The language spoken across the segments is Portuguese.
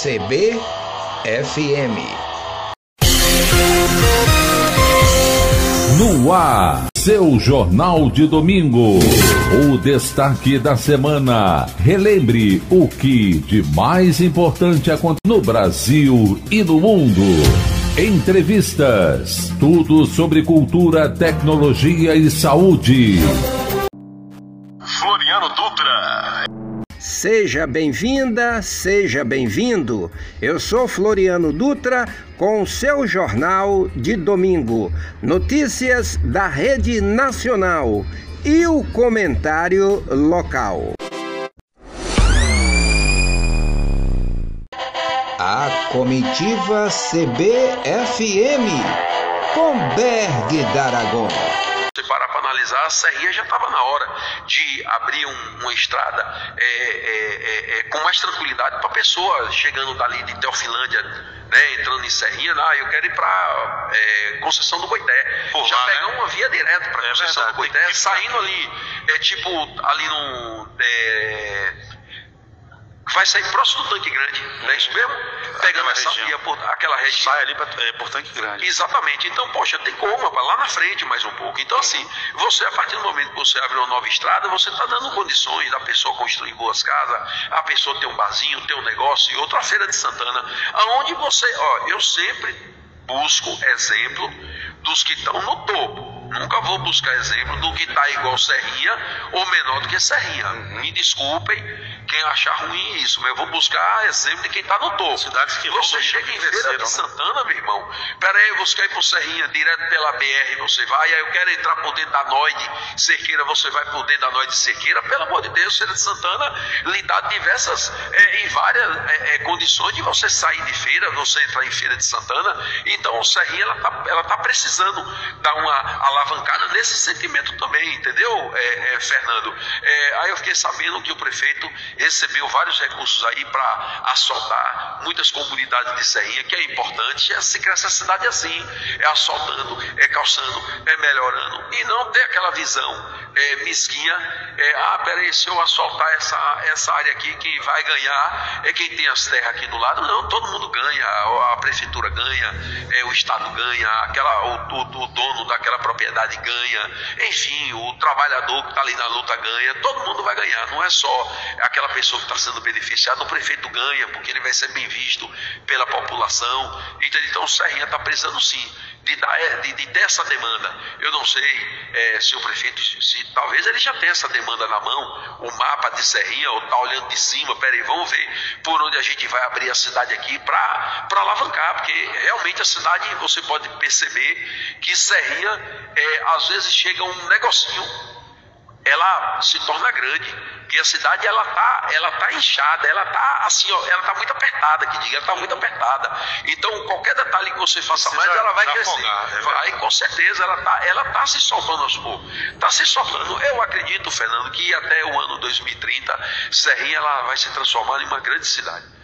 CBFM. No ar, seu Jornal de Domingo. O destaque da semana. Relembre o que de mais importante acontece no Brasil e no mundo. Entrevistas. Tudo sobre cultura, tecnologia e saúde. Seja bem-vinda, seja bem-vindo. Eu sou Floriano Dutra com o seu jornal de domingo. Notícias da Rede Nacional e o comentário local. A comitiva CBFM com Berg D'Aragon analisar, a Serrinha já estava na hora de abrir um, uma estrada é, é, é, é com mais tranquilidade para a pessoa chegando dali de Teofilândia, né, entrando em Serrinha, ah, eu quero ir para é, Conceição do Boité. Por já lá, pegar né? uma via direta para Conceição verdade, do Boité, saindo ali, é tipo ali no vai sair próximo do tanque grande, não é isso mesmo? Pegando essa região. via por aquela região. Sai ali pra, é, por tanque grande. Exatamente. Então, poxa, tem como, rapaz, lá na frente mais um pouco. Então, assim, você, a partir do momento que você abre uma nova estrada, você está dando condições da pessoa construir boas casas, a pessoa ter um barzinho, ter um negócio e outra feira de Santana, aonde você, ó, eu sempre busco exemplo dos que estão no topo. Nunca vou buscar exemplo do que está igual Serrinha ou menor do que Serrinha. Me desculpem quem achar ruim isso, mas eu vou buscar exemplo de quem está no topo. Cidades que você chega em Feira de né? Santana, meu irmão. Pera aí, você quer ir para Serrinha direto pela BR, você vai. Aí eu quero entrar por dentro da Noide Cerqueira, você vai por dentro da Noide Cerqueira. Pelo amor de Deus, Feira de Santana lhe dá diversas, é, em várias é, é, condições de você sair de feira, você entrar em Feira de Santana. Então, o Serrinha ela está ela tá precisando dar uma alavancada nesse sentimento também, entendeu, é, é, Fernando? É, aí eu fiquei sabendo que o prefeito recebeu vários recursos aí para assaltar muitas comunidades de Serrinha, que é importante, é se cresce a cidade assim, é assaltando, é calçando, é melhorando, e não ter aquela visão é, mesquinha, é, ah, peraí, se eu assaltar essa, essa área aqui, quem vai ganhar é quem tem as terras aqui do lado, não, todo mundo ganha, a, prefeitura ganha, é, o Estado ganha, aquela, o, o, o dono daquela propriedade ganha, enfim, o trabalhador que está ali na luta ganha, todo mundo vai ganhar, não é só aquela pessoa que está sendo beneficiada, o prefeito ganha, porque ele vai ser bem visto pela população, então o Serrinha está precisando sim de, dar, é, de, de ter essa demanda. Eu não sei é, se o prefeito, se talvez ele já tenha essa demanda na mão, o mapa de Serrinha, ou está olhando de cima, peraí, vamos ver por onde a gente vai abrir a cidade aqui para alavancar, porque realmente a cidade, você pode perceber que Serrinha, é, às vezes chega um negocinho ela se torna grande, porque a cidade ela tá, ela tá inchada, ela tá assim, ó, ela tá muito apertada, que diga, ela tá muito apertada. Então qualquer detalhe que você faça mais, ela vai crescer. Afogar, é vai, com certeza, ela tá, ela tá se soltando aos poucos. Tá se soltando. Eu acredito, Fernando, que até o ano 2030, Serrinha ela vai se transformar em uma grande cidade.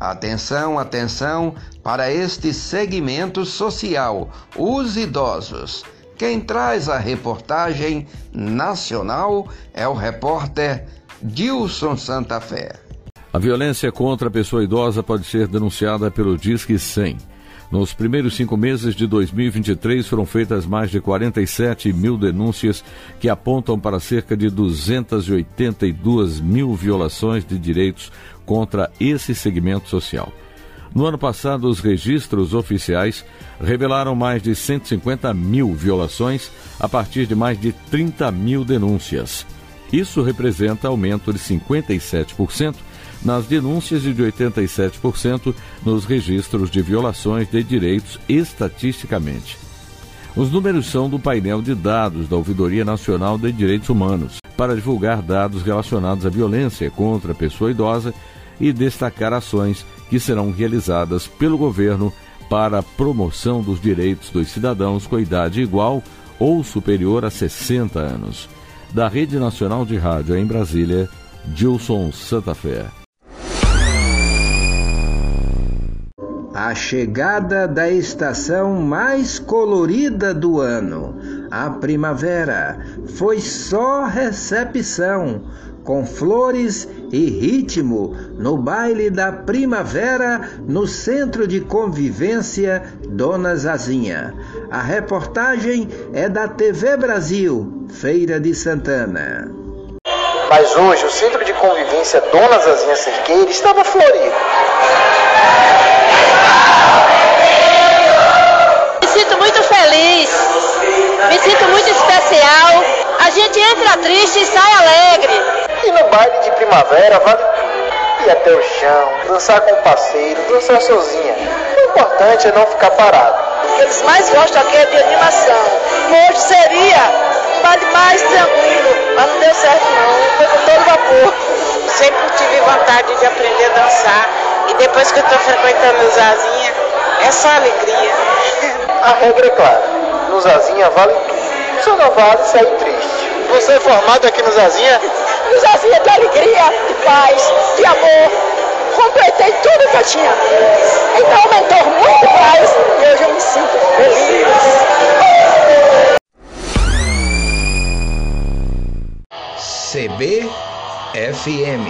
Atenção, atenção para este segmento social, os idosos. Quem traz a reportagem nacional é o repórter Dilson Santa Fé. A violência contra a pessoa idosa pode ser denunciada pelo Disque 100. Nos primeiros cinco meses de 2023 foram feitas mais de 47 mil denúncias que apontam para cerca de 282 mil violações de direitos contra esse segmento social. No ano passado, os registros oficiais revelaram mais de 150 mil violações a partir de mais de 30 mil denúncias. Isso representa aumento de 57% nas denúncias e de 87% nos registros de violações de direitos estatisticamente. Os números são do painel de dados da Ouvidoria Nacional de Direitos Humanos, para divulgar dados relacionados à violência contra a pessoa idosa e destacar ações que serão realizadas pelo governo para a promoção dos direitos dos cidadãos com idade igual ou superior a 60 anos. Da Rede Nacional de Rádio em Brasília, Gilson Santa Fé. A chegada da estação mais colorida do ano, a primavera, foi só recepção com flores e ritmo no baile da primavera no Centro de Convivência Dona Zazinha. A reportagem é da TV Brasil, Feira de Santana. Mas hoje o Centro de Convivência Dona Zazinha Cerqueira estava florido. Feliz, me sinto muito especial. A gente entra triste e sai alegre. E no baile de primavera vale ir até o chão, dançar com o parceiro, dançar sozinha. O importante é não ficar parado. O que eles mais gostam aqui é de animação. Hoje seria um baile mais tranquilo, mas não deu certo não. Foi com todo vapor. Sempre tive vontade de aprender a dançar. E depois que eu estou frequentando o Zazinha, é só alegria. A regra é clara. No Zazinha vale tudo. Só não vale sair triste. Você é formado aqui no Zazinha? No Zazinha de alegria, de paz, de amor. Completei tudo que eu tinha. Então aumentou muito mais e hoje eu me sinto feliz. CBFM